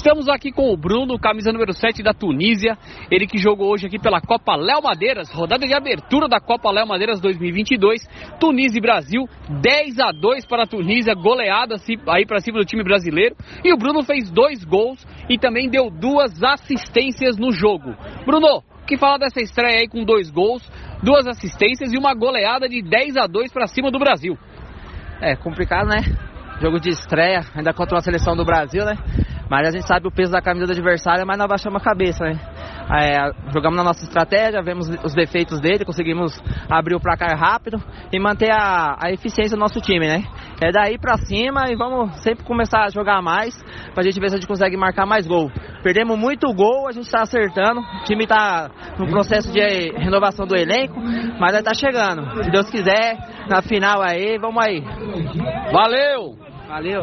Estamos aqui com o Bruno, camisa número 7 da Tunísia. Ele que jogou hoje aqui pela Copa Léo Madeiras, rodada de abertura da Copa Léo Madeiras 2022. Tunísia e Brasil, 10 a 2 para a Tunísia, goleada aí para cima do time brasileiro. E o Bruno fez dois gols e também deu duas assistências no jogo. Bruno, que fala dessa estreia aí com dois gols, duas assistências e uma goleada de 10 a 2 para cima do Brasil? É complicado, né? Jogo de estreia, ainda contra uma seleção do Brasil, né? Mas a gente sabe o peso da camisa do adversário, mas não abaixamos a cabeça, né? É, jogamos na nossa estratégia, vemos os defeitos dele, conseguimos abrir o placar rápido e manter a, a eficiência do nosso time, né? É daí pra cima e vamos sempre começar a jogar mais pra gente ver se a gente consegue marcar mais gol. Perdemos muito gol, a gente tá acertando, o time tá no processo de renovação do elenco, mas aí tá chegando. Se Deus quiser, na final aí, vamos aí. Valeu! Valeu!